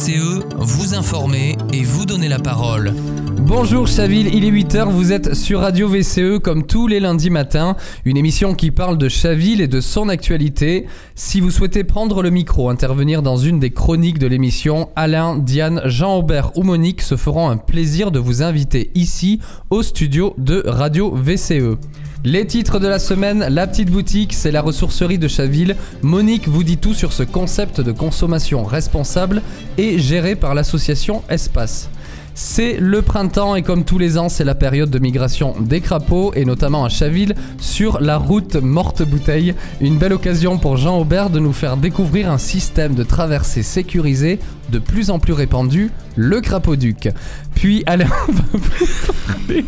VCE, vous informer et vous donner la parole. Bonjour Chaville, il est 8h, vous êtes sur Radio VCE comme tous les lundis matins, une émission qui parle de Chaville et de son actualité. Si vous souhaitez prendre le micro, intervenir dans une des chroniques de l'émission, Alain, Diane, Jean-Aubert ou Monique se feront un plaisir de vous inviter ici au studio de Radio VCE. Les titres de la semaine, la petite boutique, c'est la ressourcerie de Chaville. Monique vous dit tout sur ce concept de consommation responsable et géré par l'association Espace. C'est le printemps et comme tous les ans, c'est la période de migration des crapauds et notamment à Chaville sur la route Morte Bouteille. Une belle occasion pour Jean Aubert de nous faire découvrir un système de traversée sécurisé de plus en plus répandu, le crapauduc. Puis Alain va vous parler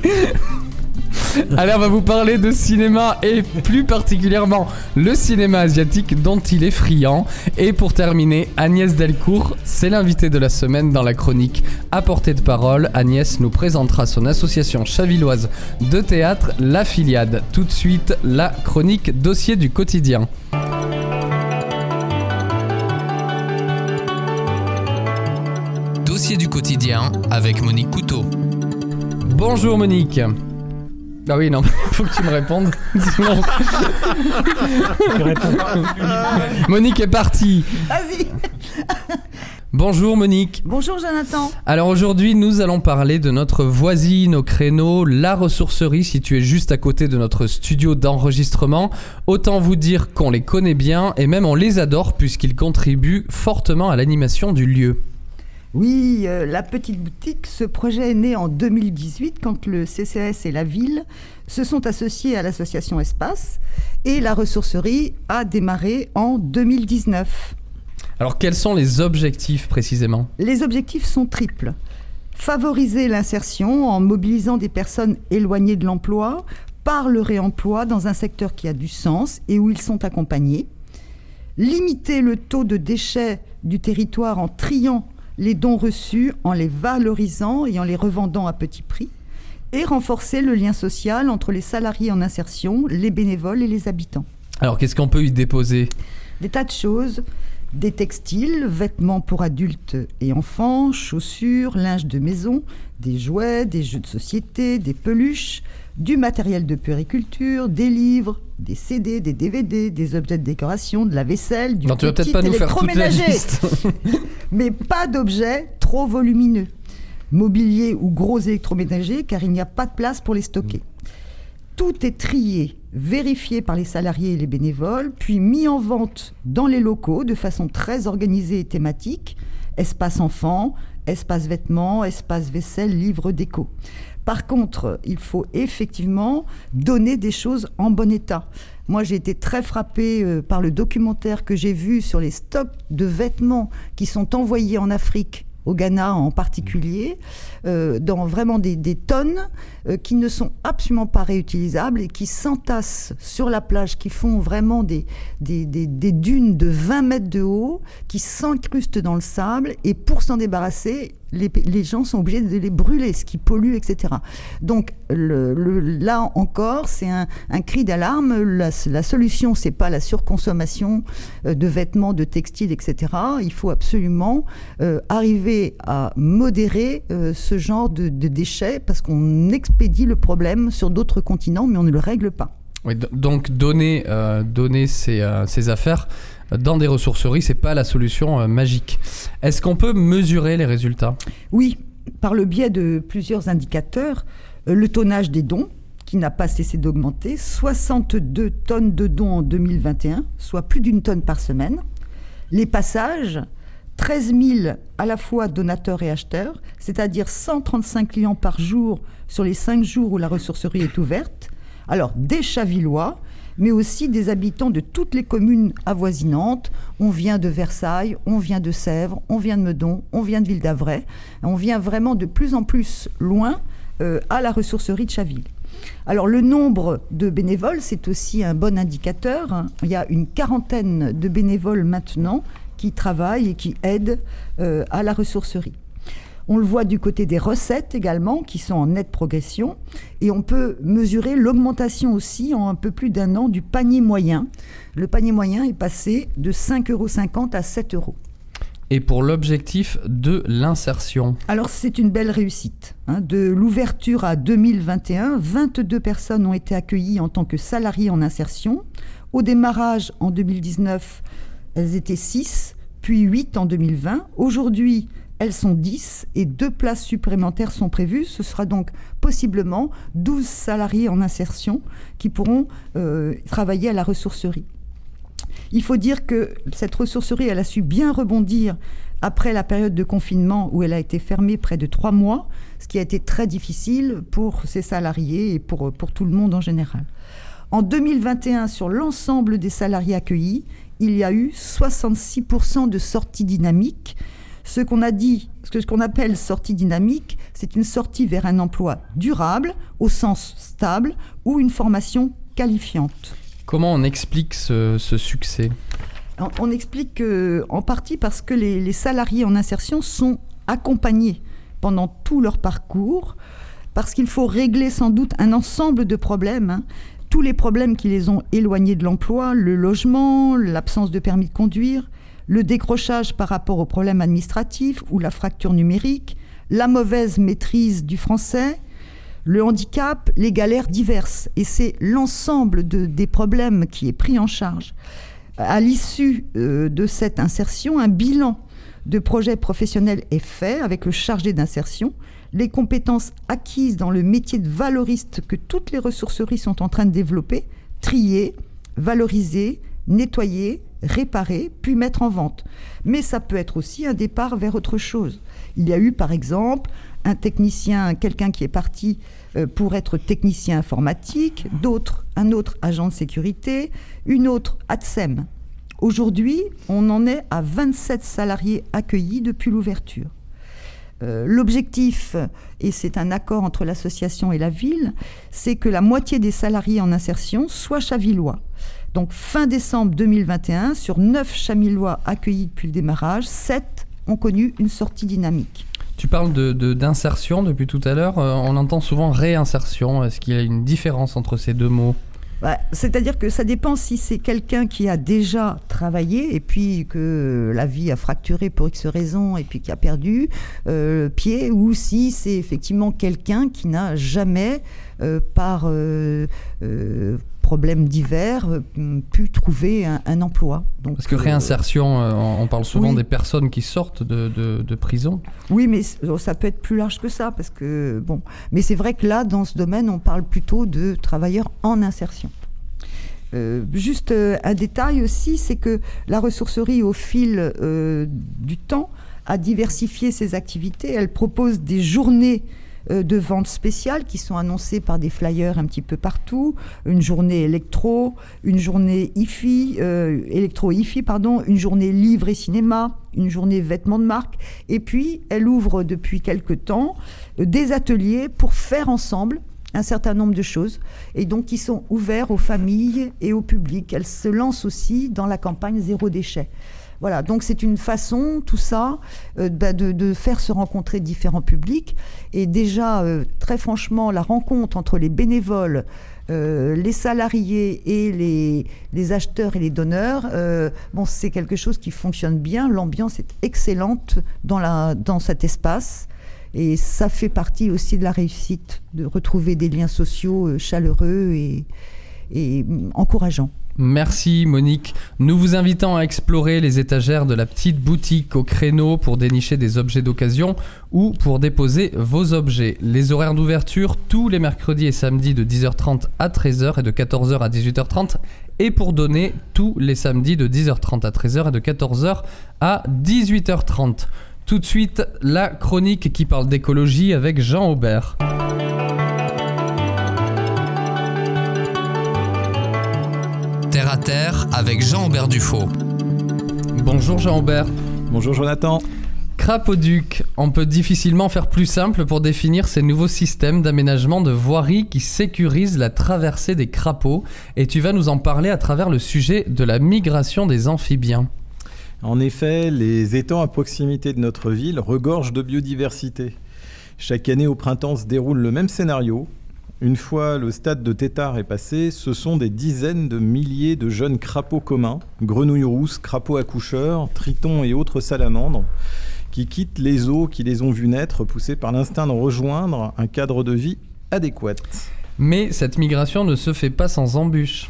Alain va vous parler de cinéma et plus particulièrement le cinéma asiatique dont il est friand. Et pour terminer, Agnès Delcourt, c'est l'invité de la semaine dans la chronique À portée de parole. Agnès nous présentera son association chavilloise de théâtre, La Filiade. Tout de suite, la chronique dossier du quotidien. Dossier du quotidien avec Monique Couteau. Bonjour Monique. Ah oui, non, faut que tu me répondes. Sinon- Monique est partie. Vas-y. Bonjour Monique. Bonjour Jonathan. Alors aujourd'hui, nous allons parler de notre voisine au créneau, la ressourcerie située juste à côté de notre studio d'enregistrement. Autant vous dire qu'on les connaît bien et même on les adore puisqu'ils contribuent fortement à l'animation du lieu. Oui, euh, la petite boutique, ce projet est né en 2018 quand le CCS et la ville se sont associés à l'association Espace et la ressourcerie a démarré en 2019. Alors quels sont les objectifs précisément? Les objectifs sont triples. Favoriser l'insertion en mobilisant des personnes éloignées de l'emploi par le réemploi dans un secteur qui a du sens et où ils sont accompagnés. Limiter le taux de déchets du territoire en triant les dons reçus, en les valorisant et en les revendant à petit prix. Et renforcer le lien social entre les salariés en insertion, les bénévoles et les habitants. Alors qu'est-ce qu'on peut y déposer? Des tas de choses, des textiles, vêtements pour adultes et enfants, chaussures, linge de maison, des jouets, des jeux de société, des peluches, du matériel de puériculture, des livres, des CD, des DVD, des objets de décoration, de la vaisselle, du Non, tu vas petit peut-être pas nous faire toute la électroménager. liste. Mais pas d'objets trop volumineux, mobilier ou gros électroménagers, car il n'y a pas de place pour les stocker. Tout est trié, vérifié par les salariés et les bénévoles, puis mis en vente dans les locaux de façon très organisée et thématique. Espace enfants, espace vêtements, espace vaisselle, livres déco. Par contre, il faut effectivement donner des choses en bon état. Moi, j'ai été très frappée euh, par le documentaire que j'ai vu sur les stocks de vêtements qui sont envoyés en Afrique, au Ghana en particulier, euh, dans vraiment des, tonnes euh, qui ne sont absolument pas réutilisables et qui s'entassent sur la plage, qui font vraiment des, des, des- dunes de 20 mètres de haut, qui s'incrustent dans le sable. Et pour s'en débarrasser, les, les gens sont obligés de les brûler, ce qui pollue, etc. Donc là encore, c'est un, un cri d'alarme. La, la solution, c'est pas la surconsommation euh, de vêtements, de textiles, etc. Il faut absolument arriver à modérer ce genre de, de déchets parce qu'on expédie le problème sur d'autres continents, mais on ne le règle pas. Oui, donc donner, euh, donner ces, euh, ces affaires dans des ressourceries, c'est pas la solution euh, magique. Est-ce qu'on peut mesurer les résultats? Oui, par le biais de plusieurs indicateurs, le tonnage des dons, qui n'a pas cessé d'augmenter, 62 tonnes de dons en 2021, soit plus d'une tonne par semaine. Les passages, 13 000 à la fois donateurs et acheteurs, c'est-à-dire 135 clients par jour sur les 5 jours où la ressourcerie est ouverte. Alors, des Chavillois, mais aussi des habitants de toutes les communes avoisinantes. On vient de Versailles, on vient de Sèvres, on vient de Meudon, on vient de Ville d'Avray. On vient vraiment de plus en plus loin euh, à la ressourcerie de Chaville. Alors le nombre de bénévoles, c'est aussi un bon indicateur. hein. Il y a une quarantaine de bénévoles maintenant qui travaillent et qui aident euh, à la ressourcerie. On le voit du côté des recettes également, qui sont en nette progression. Et on peut mesurer l'augmentation aussi en un peu plus d'un an du panier moyen. Le panier moyen est passé de 5,50 euros à 7 euros. et pour l'objectif de l'insertion? Alors c'est une belle réussite. hein. De l'ouverture à 2021, 22 personnes ont été accueillies en tant que salariés en insertion. Au démarrage en 2019, elles étaient 6, puis 8 en 2020. Aujourd'hui, elles sont 10 et deux places supplémentaires sont prévues. Ce sera donc possiblement 12 salariés en insertion qui pourront euh, travailler à la ressourcerie. Il faut dire que cette ressourcerie, elle a su bien rebondir après la période de confinement où elle a été fermée près de trois mois, ce qui a été très difficile pour ses salariés et pour, pour tout le monde en général. En 2021, sur l'ensemble des salariés accueillis, il y a eu 66% de sorties dynamiques. Ce qu'on a dit, ce qu'on appelle sortie dynamique, c'est une sortie vers un emploi durable, au sens stable, ou une formation qualifiante. Comment on explique ce, ce succès? On, on explique que, en partie parce que les, les salariés en insertion sont accompagnés pendant tout leur parcours, parce qu'il faut régler sans doute un ensemble de problèmes. hein. Tous les problèmes qui les ont éloignés de l'emploi, le logement, l'absence de permis de conduire, le décrochage par rapport aux problèmes administratifs ou la fracture numérique, la mauvaise maîtrise du français, le handicap, les galères diverses. Et c'est l'ensemble de- des problèmes qui est pris en charge. À l'issue euh, de cette insertion, un bilan de projet professionnel est fait avec le chargé d'insertion. Les compétences acquises dans le métier de valoriste que toutes les ressourceries sont en train de développer, trier, valoriser, nettoyer, réparer, puis mettre en vente. Mais ça peut être aussi un départ vers autre chose. Il y a eu par exemple un technicien, quelqu'un qui est parti euh, pour être technicien informatique, d'autres, un autre agent de sécurité, une autre ATSEM. Aujourd'hui, on en est à 27 salariés accueillis depuis l'ouverture. Euh, L'objectif, et c'est un accord entre l'association et la ville, c'est que la moitié des salariés en insertion soient chavillois. Donc fin décembre 2021, sur 9 chavillois accueillis depuis le démarrage, 7 ont connu une sortie dynamique. Tu parles de- de- d'insertion depuis tout à l'heure. euh, on entend souvent réinsertion. Est-ce qu'il y a une différence entre ces deux mots? Bah, C'est-à-dire que ça dépend si c'est quelqu'un qui a déjà travaillé et puis que la vie a fracturé pour X raisons et puis qui a perdu euh, pied, ou si c'est effectivement quelqu'un qui n'a jamais, euh, par euh, problèmes divers, euh, pu trouver un, un emploi. Donc, Parce que euh, réinsertion, euh, on parle souvent oui. des personnes qui sortent de, de- de prison. Oui, mais oh, ça peut être plus large que ça, parce que bon. Mais c'est vrai que là, dans ce domaine, on parle plutôt de travailleurs en insertion. Euh, juste un détail aussi, c'est que la ressourcerie, au fil euh, du temps, a diversifié ses activités. Elle propose des journées de vente spéciales qui sont annoncées par des flyers un petit peu partout. Une journée électro, une journée IFI, euh, électro-IFI, pardon, une journée livre et cinéma, une journée vêtements de marque. Et puis, elle ouvre depuis quelque temps euh, des ateliers pour faire ensemble un certain nombre de choses et donc qui sont ouverts aux familles et au public. Elle se lance aussi dans la campagne zéro déchet. Voilà, donc c'est une façon, tout ça, euh, bah, de, faire se rencontrer différents publics. Et déjà, euh, très franchement, la rencontre entre les bénévoles, euh, les salariés et les, acheteurs et les donneurs, euh, bon, c'est quelque chose qui fonctionne bien. L'ambiance est excellente dans, la, dans cet espace. Et ça fait partie aussi de la réussite, de retrouver des liens sociaux chaleureux et, et mm, encourageants. Merci Monique. Nous vous invitons à explorer les étagères de la petite boutique au créneau pour dénicher des objets d'occasion ou pour déposer vos objets. Les horaires d'ouverture tous les mercredis et samedis de 10h30 à 13h et de 14h à 18h30 et pour donner tous les samedis de 10h30 à 13h et de 14h à 18h30. Tout de suite, la chronique qui parle d'écologie avec Jean Aubert. Terre à terre avec Jean-Aubert Dufaux. Bonjour Jean Aubert. Bonjour Jonathan. Crapauduc, on peut difficilement faire plus simple pour définir ces nouveaux systèmes d'aménagement de voiries qui sécurisent la traversée des crapauds et tu vas nous en parler à travers le sujet de la migration des amphibiens. En effet, les étangs à proximité de notre ville regorgent de biodiversité. Chaque année au printemps se déroule le même scénario. Une fois le stade de tétard est passé, ce sont des dizaines de milliers de jeunes crapauds communs, grenouilles rousses, crapauds accoucheurs, tritons et autres salamandres, qui quittent les eaux qui les ont vus naître, poussés par l'instinct de rejoindre un cadre de vie adéquat. Mais cette migration ne se fait pas sans embûches.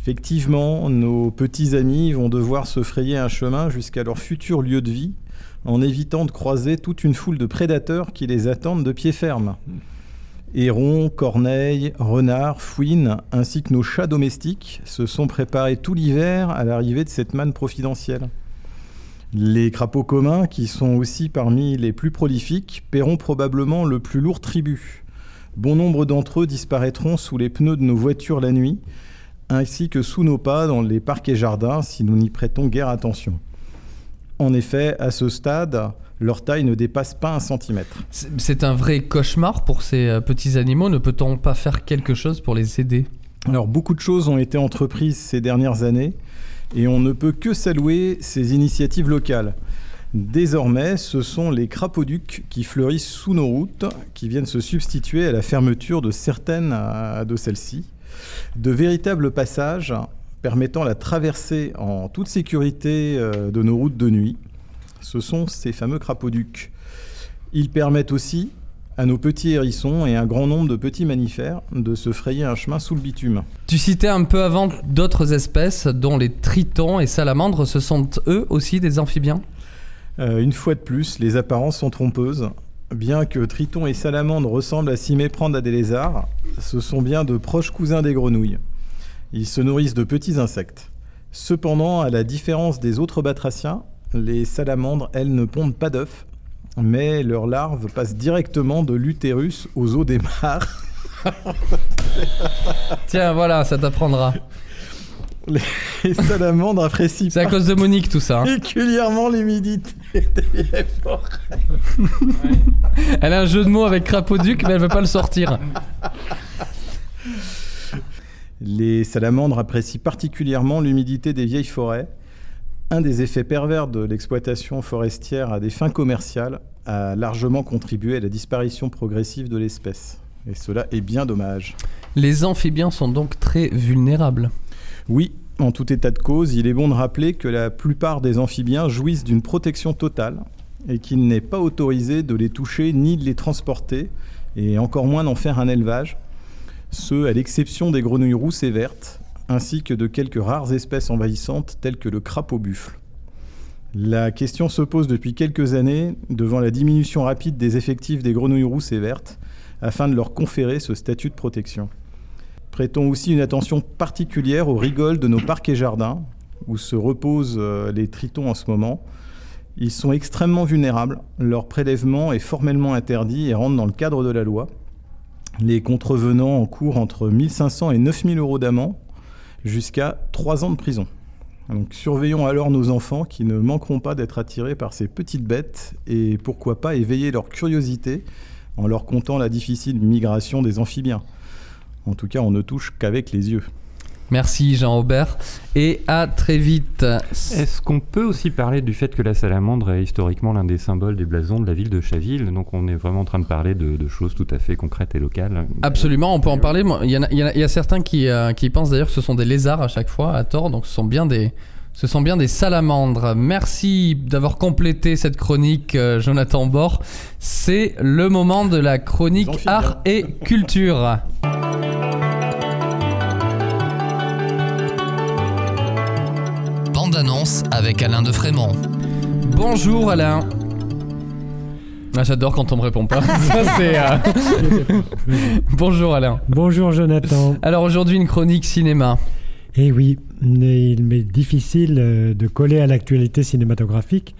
Effectivement, nos petits amis vont devoir se frayer un chemin jusqu'à leur futur lieu de vie, en évitant de croiser toute une foule de prédateurs qui les attendent de pied ferme. Hérons, corneilles, renards, fouines, ainsi que nos chats domestiques se sont préparés tout l'hiver à l'arrivée de cette manne providentielle. Les crapauds communs, qui sont aussi parmi les plus prolifiques, paieront probablement le plus lourd tribut. Bon nombre d'entre eux disparaîtront sous les pneus de nos voitures la nuit, ainsi que sous nos pas dans les parcs et jardins si nous n'y prêtons guère attention. En effet, à ce stade, leur taille ne dépasse pas un centimètre. C'est un vrai cauchemar pour ces euh, petits animaux. Ne peut-on pas faire quelque chose pour les aider? Alors beaucoup de choses ont été entreprises ces dernières années et on ne peut que saluer ces initiatives locales. Désormais, ce sont les crapauducs qui fleurissent sous nos routes, qui viennent se substituer à la fermeture de certaines euh, de celles-ci. De véritables passages permettant la traversée en toute sécurité euh, de nos routes de nuit. Ce sont ces fameux crapauducs. Ils permettent aussi à nos petits hérissons et un grand nombre de petits mammifères de se frayer un chemin sous le bitume. Tu citais un peu avant d'autres espèces, dont les tritons et salamandres. Ce sont eux aussi des amphibiens? Euh, une fois de plus, les apparences sont trompeuses. Bien que tritons et salamandres ressemblent à s'y méprendre à des lézards, ce sont bien de proches cousins des grenouilles. Ils se nourrissent de petits insectes. Cependant, à la différence des autres batraciens, les salamandres, elles, ne pondent pas d'œufs, mais leurs larves passent directement de l'utérus aux os des mares. Tiens, voilà, ça t'apprendra. Les salamandres apprécient C'est à cause de Monique tout ça. hein. particulièrement l'humidité des forêts. Elle a un jeu de mots avec crapauduc, mais elle veut pas le sortir. Les salamandres apprécient particulièrement l'humidité des vieilles forêts. Un des effets pervers de l'exploitation forestière à des fins commerciales a largement contribué à la disparition progressive de l'espèce. Et cela est bien dommage. Les amphibiens sont donc très vulnérables. Oui, en tout état de cause, il est bon de rappeler que la plupart des amphibiens jouissent d'une protection totale et qu'il n'est pas autorisé de les toucher ni de les transporter, et encore moins d'en faire un élevage, ce à l'exception des grenouilles rousses et vertes, ainsi que de quelques rares espèces envahissantes telles que le crapaud buffle. La question se pose depuis quelques années devant la diminution rapide des effectifs des grenouilles rousses et vertes afin de leur conférer ce statut de protection. Prêtons aussi une attention particulière aux rigoles de nos parcs et jardins, où se reposent euh, les tritons en ce moment. Ils sont extrêmement vulnérables, leur prélèvement est formellement interdit et rentre dans le cadre de la loi. Les contrevenants encourent entre 1500 et 9000 euros d'amende, jusqu'à 3 ans de prison. Surveillons alors nos enfants qui ne manqueront pas d'être attirés par ces petites bêtes et pourquoi pas éveiller leur curiosité en leur contant la difficile migration des amphibiens. En tout cas, on ne touche qu'avec les yeux. Merci Jean-Aubert et à très vite. Est-ce qu'on peut aussi parler du fait que la salamandre est historiquement l'un des symboles des blasons de la ville de Chaville? Donc on est vraiment en train de parler de, de choses tout à fait concrètes et locales. Absolument, on peut en parler. Moi, Il y, en a- il y en a- il y a certains qui, euh, qui pensent d'ailleurs que ce sont des lézards à chaque fois, à tort, donc ce sont bien des, ce sont bien des salamandres. Merci d'avoir complété cette chronique, euh, Jonathan Bord. C'est le moment de la chronique art et culture. annonce avec Alain de Frémont. Bonjour Alain. Ah, J'adore quand on me répond pas. Ça, c'est, euh, Bonjour Alain. Bonjour Jonathan. Alors aujourd'hui une chronique cinéma. Eh oui, mais il m'est difficile euh, de coller à l'actualité cinématographique.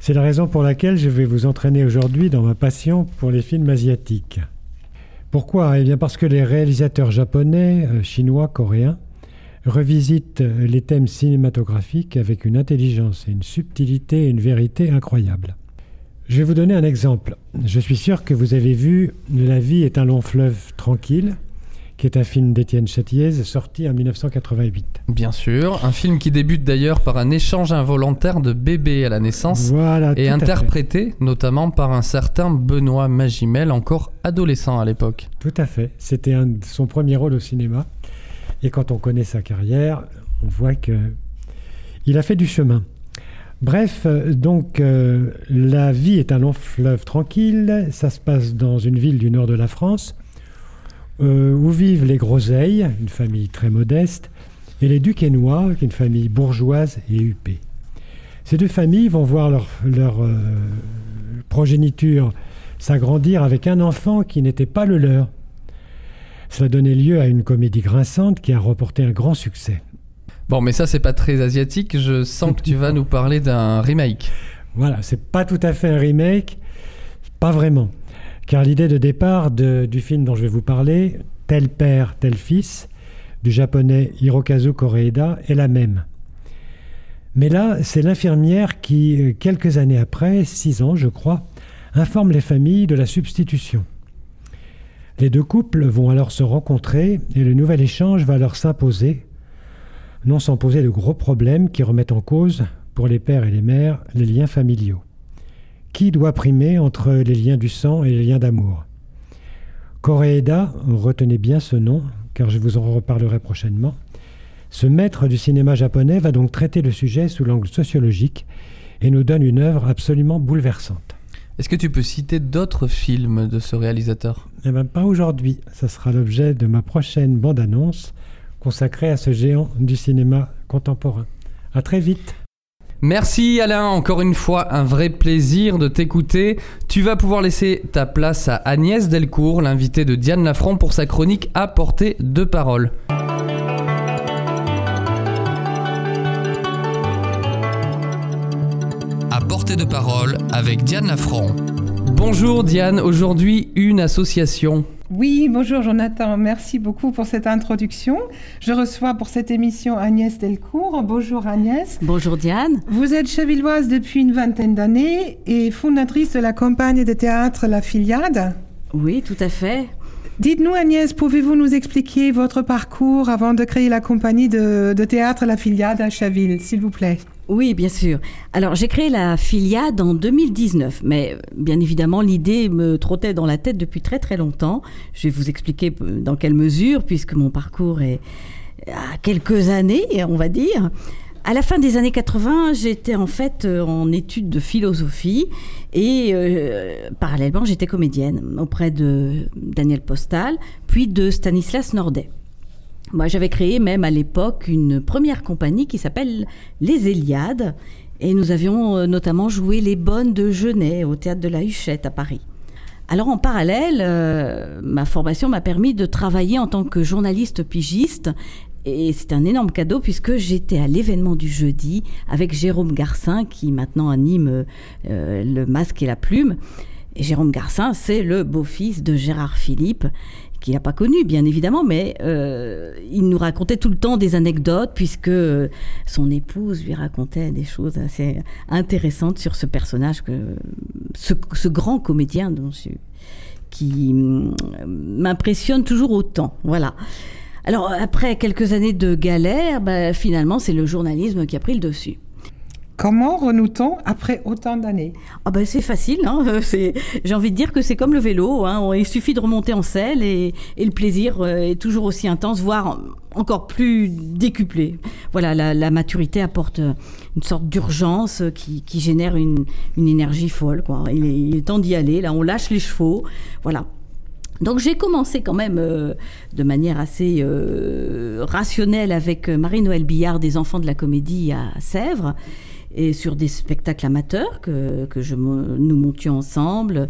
C'est la raison pour laquelle je vais vous entraîner aujourd'hui dans ma passion pour les films asiatiques. Pourquoi? Eh bien parce que les réalisateurs japonais, euh, chinois, coréens revisitent euh, les thèmes cinématographiques avec une intelligence et une subtilité et une vérité incroyables. Je vais vous donner un exemple. Je suis sûr que vous avez vu La vie est un long fleuve tranquille qui est un film d'Étienne Châtiez, sorti en 1988. Bien sûr, un film qui débute d'ailleurs par un échange involontaire de bébés à la naissance Voilà, et interprété notamment par un certain Benoît Magimel, encore adolescent à l'époque. Tout à fait. C'était son premier rôle au cinéma. Et quand on connaît sa carrière, on voit que il a fait du chemin. Bref, donc euh, la vie est un long fleuve tranquille. Ça se passe dans une ville du nord de la France euh, où vivent les Groseilles, une famille très modeste, et les Duquesnois, une famille bourgeoise et huppée. Ces deux familles vont voir leur, leur, euh, progéniture s'agrandir avec un enfant qui n'était pas le leur. Cela donnait lieu à une comédie grinçante qui a remporté un grand succès. Bon, mais ça c'est pas très asiatique, je sens que tu vas nous parler d'un remake. Voilà, c'est pas tout à fait un remake, pas vraiment. Car l'idée de départ de- du film dont je vais vous parler, Tel père, tel fils, du japonais Hirokazu Koreeda, est la même. Mais là, c'est l'infirmière qui, euh, quelques années après, six ans je crois, informe les familles de la substitution. Les deux couples vont alors se rencontrer et le nouvel échange va leur s'imposer, non sans poser de gros problèmes qui remettent en cause, pour les pères et les mères, les liens familiaux. Qui doit primer entre les liens du sang et les liens d'amour? Koreeda, retenez bien ce nom, car je vous en reparlerai prochainement. Ce maître du cinéma japonais va donc traiter le sujet sous l'angle sociologique et nous donne une œuvre absolument bouleversante. Est-ce que tu peux citer d'autres films de ce réalisateur? Eh bien, pas aujourd'hui. Ça sera l'objet de ma prochaine bande-annonce consacrée à ce géant du cinéma contemporain. À très vite. Merci Alain, encore une fois un vrai plaisir de t'écouter. Tu vas pouvoir laisser ta place à Agnès Delcourt, l'invitée de Diane Lafranc pour sa chronique à portée de parole. De parole avec Diane Lafranc. Bonjour Diane, aujourd'hui une association. Oui, bonjour Jonathan, merci beaucoup pour cette introduction. Je reçois pour cette émission Agnès Delcourt. Bonjour Agnès. Bonjour Diane. Vous êtes chevilloise depuis une vingtaine d'années et fondatrice de la campagne de théâtre La Filiade. Oui, tout à fait. Dites-nous Agnès, pouvez-vous nous expliquer votre parcours avant de créer la compagnie de, théâtre La Filiade à Chaville, s'il vous plaît? Oui, bien sûr. Alors, j'ai créé la Filiade en 2019, mais bien évidemment, l'idée me trottait dans la tête depuis très très longtemps. Je vais vous expliquer euh, dans quelle mesure, puisque mon parcours est à quelques années, on va dire. À la fin des années 80, j'étais en fait euh, en études de philosophie et euh, parallèlement, j'étais comédienne auprès de Daniel Postal, puis de Stanislas Nordet. Moi, j'avais créé même à l'époque une première compagnie qui s'appelle Les Héliades. Et nous avions euh, notamment joué Les Bonnes de Genet au théâtre de la Huchette à Paris. Alors en parallèle, ma formation m'a permis de travailler en tant que journaliste pigiste. Et c'est un énorme cadeau puisque j'étais à l'événement du jeudi avec Jérôme Garcin qui maintenant anime euh, le masque et la plume. Et Jérôme Garcin, c'est le beau-fils de Gérard Philippe, qu'il n'a pas connu, bien évidemment, mais euh, il nous racontait tout le temps des anecdotes, puisque euh, son épouse lui racontait des choses assez intéressantes sur ce personnage, que, ce, grand comédien dont qui m'impressionne toujours autant. Voilà. Alors, après quelques années de galère, bah, finalement, c'est le journalisme qui a pris le dessus. Comment renoue-t-on après autant d'années? Ah ben c'est facile, hein. euh, j'ai envie de dire que c'est comme le vélo, hein. Il suffit de remonter en selle et, et le plaisir euh, est toujours aussi intense, voire encore plus décuplé. Voilà, la, la maturité apporte euh, une sorte d'urgence qui, qui génère une, une énergie folle. Quoi. Il, est, il est temps d'y aller, là on lâche les chevaux, voilà. Donc j'ai commencé quand même euh, de manière assez euh, rationnelle avec euh, Marie-Noël Billard des Enfants de la Comédie à Sèvres et sur des spectacles amateurs que, que je, nous montions ensemble.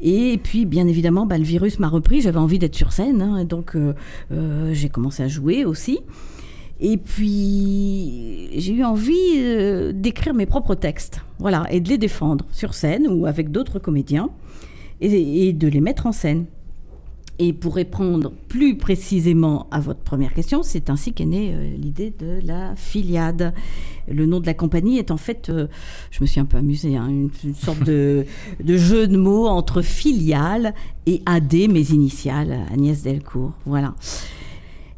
Et puis, bien évidemment, bah, le virus m'a repris. J'avais envie d'être sur scène. hein, donc, j'ai commencé à jouer aussi. Et puis, j'ai eu envie d'écrire mes propres textes. Voilà, et de les défendre sur scène ou avec d'autres comédiens et de les mettre en scène. Et pour répondre plus précisément à votre première question, c'est ainsi qu'est née euh, l'idée de la filiade. Le nom de la compagnie est en fait, euh, je me suis un peu amusée, hein, une, sorte de, jeu de mots entre filiale et AD, mes initiales, Agnès Delcourt. Voilà.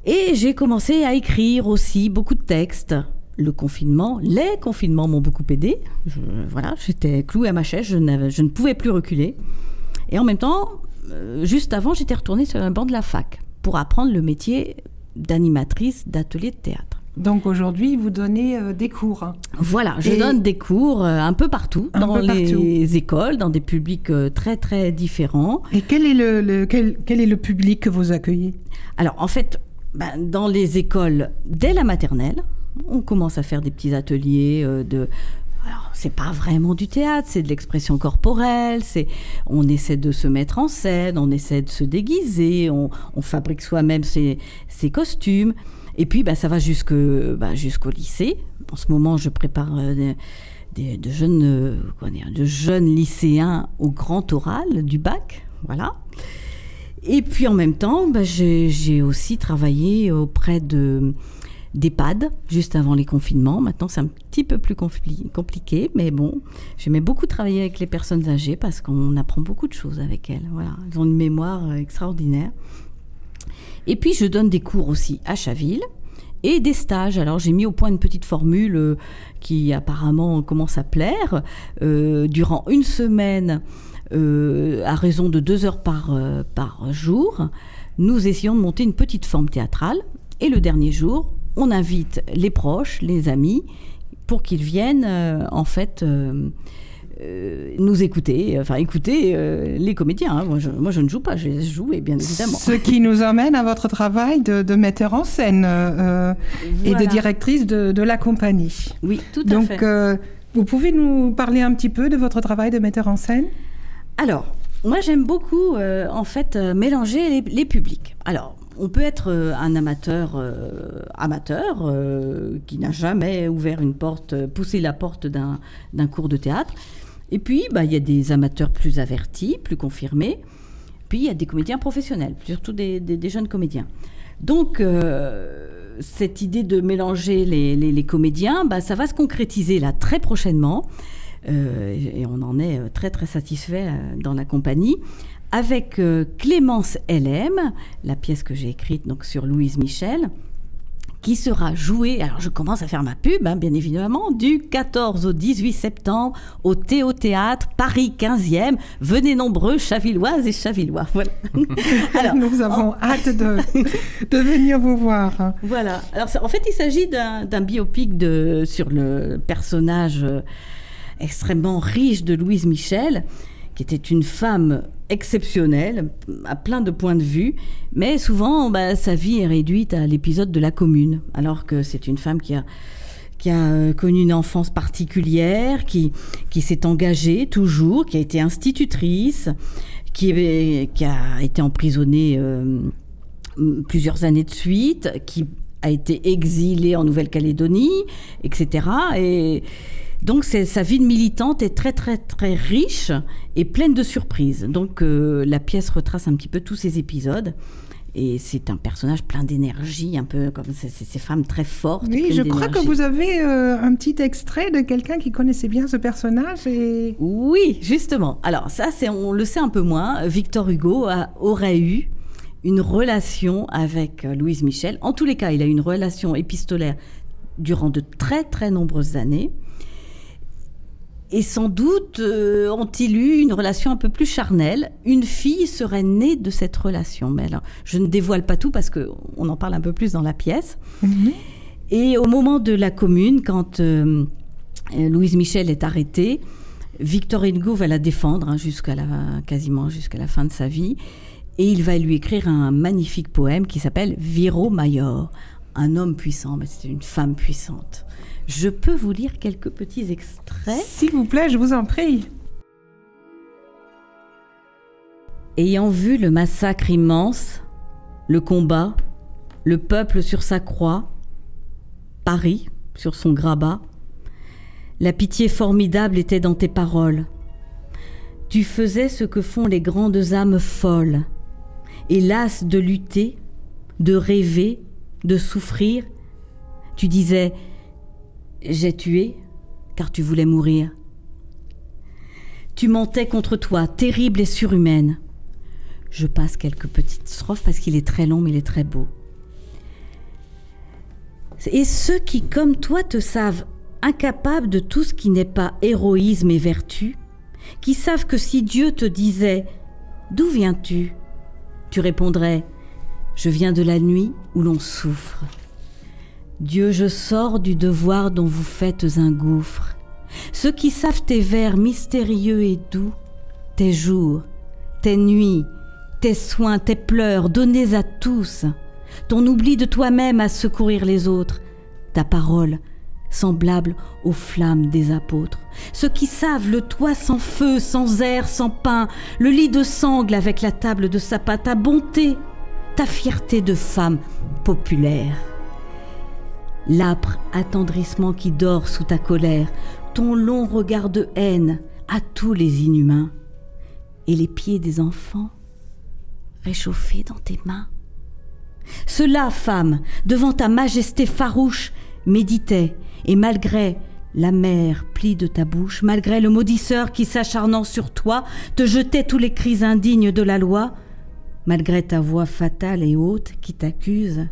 Et j'ai commencé à écrire aussi beaucoup de textes. Le confinement, les confinements m'ont beaucoup aidé. Voilà, j'étais clouée à ma chaise, je, ne pouvais plus reculer. Et en même temps, juste avant, j'étais retournée sur un banc de la fac pour apprendre le métier d'animatrice d'atelier de théâtre. Donc aujourd'hui, vous donnez euh, des cours. hein. Voilà, je Et- donne des cours euh, un peu partout, Un dans peu les partout. écoles, dans des publics euh, très très différents. Et quel est le, le- quel, quel est le public que vous accueillez? Alors en fait, ben, dans les écoles, dès la maternelle, on commence à faire des petits ateliers euh, de... Alors, c'est pas vraiment du théâtre, c'est de l'expression corporelle, c'est on essaie de se mettre en scène, on essaie de se déguiser, on, fabrique soi-même ses, costumes. Et puis, ben, ça va jusque, ben, jusqu'au lycée. En ce moment, je prépare euh, des, de, jeunes, euh, dire, de jeunes lycéens au grand oral du bac. Voilà. Et puis en même temps, bah, j'ai aussi travaillé auprès de d'EHPAD juste avant les confinements. Maintenant, c'est un petit peu plus compli- compliqué, mais bon, j'aimais beaucoup travailler avec les personnes âgées parce qu'on apprend beaucoup de choses avec elles. Voilà, elles ont une mémoire euh, extraordinaire. Et puis, je donne des cours aussi à Chaville et des stages. Alors, j'ai mis au point une petite formule euh, qui apparemment commence à plaire. Euh, durant une semaine, à raison de deux heures par, par jour, nous essayons de monter une petite forme théâtrale. Et le dernier jour, on invite les proches, les amis, pour qu'ils viennent euh, en fait euh, euh, nous écouter, enfin écouter les comédiens. hein. Moi, je, moi, je ne joue pas, je laisse jouer, bien évidemment. Ce qui nous emmène à votre travail de, de metteur en scène et de directrice de, de la compagnie. Oui, tout à Donc, fait. euh, vous pouvez nous parler un petit peu de votre travail de metteur en scène? Alors, moi j'aime beaucoup euh, en fait euh, mélanger les, les publics. Alors, on peut être euh, un amateur euh, amateur euh, qui n'a jamais ouvert une porte, poussé la porte d'un cours de théâtre. Et puis, bah, il y a des amateurs plus avertis, plus confirmés. Puis, il y a des comédiens professionnels, surtout des, des- jeunes comédiens. Donc, cette idée de mélanger les, les- comédiens, bah, ça va se concrétiser là très prochainement. Et on en est très très satisfait dans la compagnie. Avec euh, Clémence LM, la pièce que j'ai écrite donc sur Louise Michel, qui sera jouée, alors je commence à faire ma pub, hein, bien évidemment, du 14 au 18 septembre au Théo Théâtre, Paris 15e. Venez nombreux, Chavilloises et Chavillois. Voilà. Alors, Nous avons hâte de, de venir vous voir. voilà. Alors, ça- en fait, il s'agit d'un d'un biopic de, sur le personnage euh, extrêmement riche de Louise Michel, qui était une femme exceptionnelle à plein de points de vue, mais souvent, bah, sa vie est réduite à l'épisode de la commune, alors que c'est une femme qui a qui a euh, connu une enfance particulière, qui, qui s'est engagée toujours, qui a été institutrice, qui, a été emprisonnée euh, plusieurs années de suite, qui a été exilée en Nouvelle-Calédonie, etc. Et donc sa vie de militante est très très très riche et pleine de surprises. Donc euh, la pièce retrace un petit peu tous ces épisodes. Et c'est un personnage plein d'énergie, un peu comme ces, femmes très fortes. Oui, je crois que vous avez euh, un petit extrait de quelqu'un qui connaissait bien ce personnage et Oui, justement. Alors ça, c'est on le sait un peu moins. Victor Hugo a- aurait eu une relation avec euh, Louise Michel. En tous les cas, il a eu une relation épistolaire durant de très très nombreuses années. Et sans doute euh, ont-ils eu une relation un peu plus charnelle. Une fille serait née de cette relation. Mais alors, je ne dévoile pas tout parce qu'on en parle un peu plus dans la pièce. Et au moment de la commune, quand euh, euh, Louise Michel est arrêtée, Victor Hugo va la défendre hein, jusqu'à la, quasiment jusqu'à la fin de sa vie. Et il va lui écrire un magnifique poème qui s'appelle Viro Maior, un homme puissant, mais c'est une femme puissante. Je peux vous lire quelques petits extraits. s'il vous plaît, je vous en prie. Ayant vu le massacre immense, le combat, le peuple sur sa croix, Paris sur son grabat, la pitié formidable était dans tes paroles. Tu faisais ce que font les grandes âmes folles, et lasse de lutter, de rêver, de souffrir, tu disais J'ai tué car tu voulais mourir. Tu mentais contre toi, terrible et surhumaine. Je passe quelques petites strophes parce qu'il est très long mais il est très beau. Et ceux qui, comme toi, te savent incapable de tout ce qui n'est pas héroïsme et vertu, qui savent que si Dieu te disait D'où viens-tu? Tu répondrais Je viens de la nuit où l'on souffre. Dieu, je sors du devoir dont vous faites un gouffre. Ceux qui savent tes vers mystérieux et doux, tes jours, tes nuits, tes soins, tes pleurs donnés à tous, ton oubli de toi-même à secourir les autres, ta parole semblable aux flammes des apôtres. Ceux qui savent le toit sans feu, sans air, sans pain, le lit de sangle avec la table de sapin, ta bonté, ta fierté de femme populaire. L'âpre attendrissement qui dort sous ta colère, ton long regard de haine à tous les inhumains, et les pieds des enfants réchauffés dans tes mains. Cela, femme, devant ta majesté farouche, méditait et malgré la mer plie de ta bouche, malgré le maudisseur qui s'acharnant sur toi te jetait tous les cris indignes de la loi, malgré ta voix fatale et haute qui t'accuse,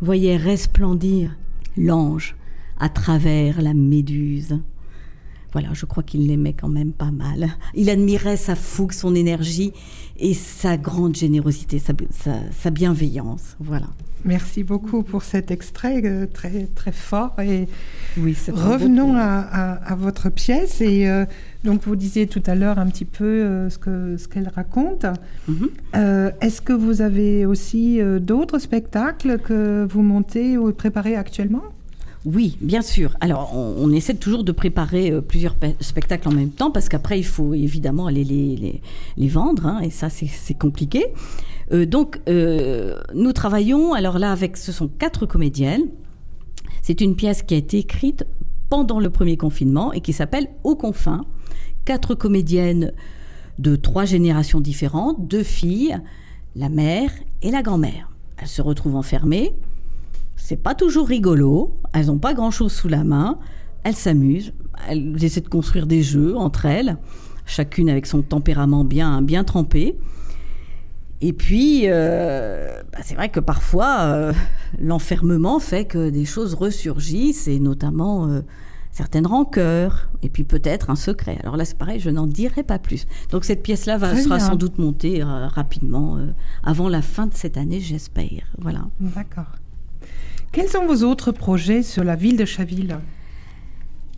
voyait resplendir l'ange à travers la méduse. Voilà, je crois qu'il l'aimait quand même pas mal. Il admirait sa fougue, son énergie et sa grande générosité, sa, bienveillance. Voilà. Merci beaucoup pour cet extrait euh, très très fort. Et oui, revenons à, votre pièce. Et euh, donc vous disiez tout à l'heure un petit peu euh, ce que ce qu'elle raconte. Mhm. Est-ce que vous avez aussi d'autres spectacles que vous montez ou préparez actuellement? Oui, bien sûr. Alors, on, essaie toujours de préparer euh, plusieurs spectacles en même temps parce qu'après, il faut évidemment aller les, les, vendre hein, et ça, c'est compliqué. Euh, donc, euh, nous travaillons, alors là, avec, ce sont quatre comédiennes. C'est une pièce qui a été écrite pendant le premier confinement et qui s'appelle Aux confins. Quatre comédiennes de trois générations différentes, deux filles, la mère et la grand-mère. Elles se retrouvent enfermées c'est pas toujours rigolo. Elles n'ont pas grand-chose sous la main. Elles s'amusent. Elles essaient de construire des jeux entre elles, chacune avec son tempérament bien, bien trempé. Et puis, euh, bah, c'est vrai que parfois, euh, l'enfermement fait que des choses ressurgissent, et notamment euh, certaines rancœurs, et puis peut-être un secret. Alors là, c'est pareil, je n'en dirai pas plus. Donc cette pièce-là sera sans doute montée rapidement, avant la fin de cette année, j'espère. Voilà. D'accord. Quels sont vos autres projets sur la ville de Chaville?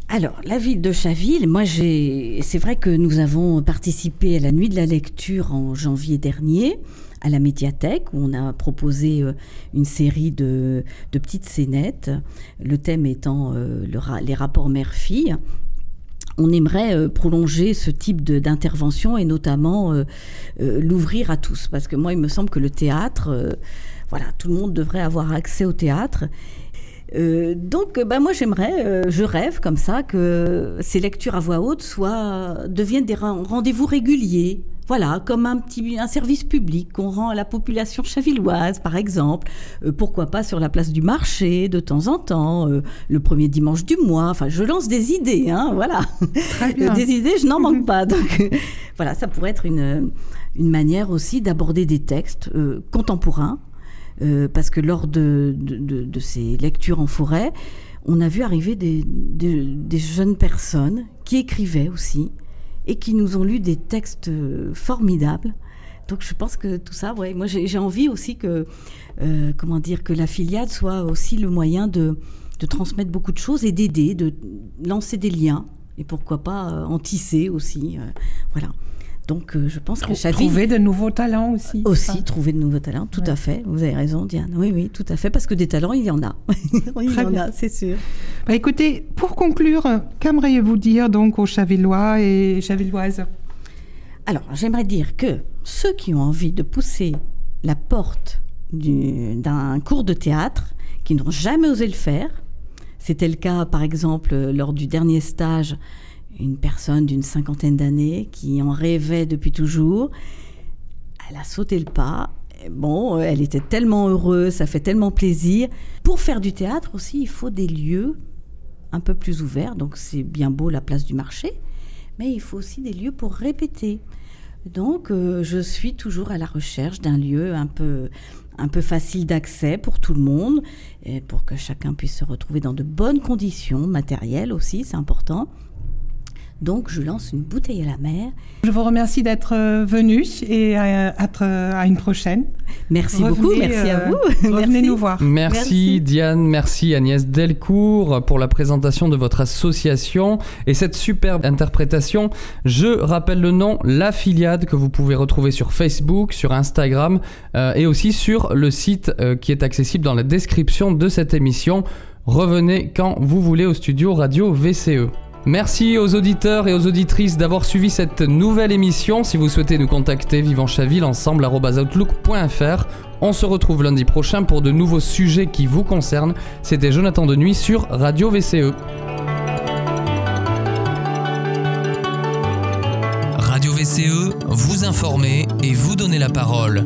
Alors, la ville de Chaville, moi, c'est vrai que nous avons participé à la nuit de la lecture en janvier dernier à la médiathèque où on a proposé euh, une série de, petites scénettes, le thème étant euh, les rapports mère-fille. On aimerait euh, prolonger ce type d'intervention et notamment l'ouvrir à tous parce que moi, il me semble que le théâtre voilà, tout le monde devrait avoir accès au théâtre. Euh, donc, ben moi, j'aimerais, euh, je rêve comme ça que ces lectures à voix haute soient, deviennent des rendez-vous réguliers. Voilà, comme un petit un service public qu'on rend à la population chavilloise, par exemple. Euh, pourquoi pas sur la place du marché de temps en temps, le premier dimanche du mois. Enfin, je lance des idées, hein, voilà. des idées, je n'en manque pas. Donc, voilà, ça pourrait être une, une manière aussi d'aborder des textes contemporains euh, parce que lors de, ces lectures en forêt, on a vu arriver des, jeunes personnes qui écrivaient aussi et qui nous ont lu des textes euh, formidables. Donc je pense que tout ça, ouais, moi j'ai envie aussi que, euh, comment dire, que la filiade soit aussi le moyen de, de transmettre beaucoup de choses et d'aider, de lancer des liens et pourquoi pas en tisser aussi. voilà. Donc euh, je pense que. Trouver de nouveaux talents aussi. Aussi, trouver de nouveaux talents, tout à fait. Vous avez raison, Diane. Oui, oui, tout à fait, parce que des talents, il y en a. il y en a, c'est sûr. Bah, écoutez, pour conclure, qu'aimeriez-vous dire donc aux Chavillois et Chavilloises? Alors, j'aimerais dire que ceux qui ont envie de pousser la porte d'un cours de théâtre, qui n'ont jamais osé le faire, c'était le cas, par exemple, lors du dernier stage une personne d'une cinquantaine d'années qui en rêvait depuis toujours. Elle a sauté le pas bon, elle était tellement heureuse, ça fait tellement plaisir. Pour faire du théâtre aussi, il faut des lieux un peu plus ouverts. Donc c'est bien beau la place du marché, mais il faut aussi des lieux pour répéter. Donc euh, je suis toujours à la recherche d'un lieu un peu, un peu facile d'accès pour tout le monde, et pour que chacun puisse se retrouver dans de bonnes conditions matérielles aussi, c'est important. Donc je lance une bouteille à la mer. Je vous remercie d'être euh, venu et à, à, une prochaine. Merci beaucoup, merci à vous. Revenez nous voir. Merci, Diane, merci Agnès Delcourt pour la présentation de votre association et cette superbe interprétation. Je rappelle le nom, La Filiade, que vous pouvez retrouver sur Facebook, sur Instagram euh, et aussi sur le site euh, qui est accessible dans la description de cette émission. Revenez quand vous voulez au studio Radio VCE. Merci aux auditeurs et aux auditrices d'avoir suivi cette nouvelle émission. Si vous souhaitez nous contacter, vivons Chaville ensemble. On se retrouve lundi prochain pour de nouveaux sujets qui vous concernent. C'était Jonathan de Nuit sur Radio VCE. Radio VCE, vous informer et vous donner la parole.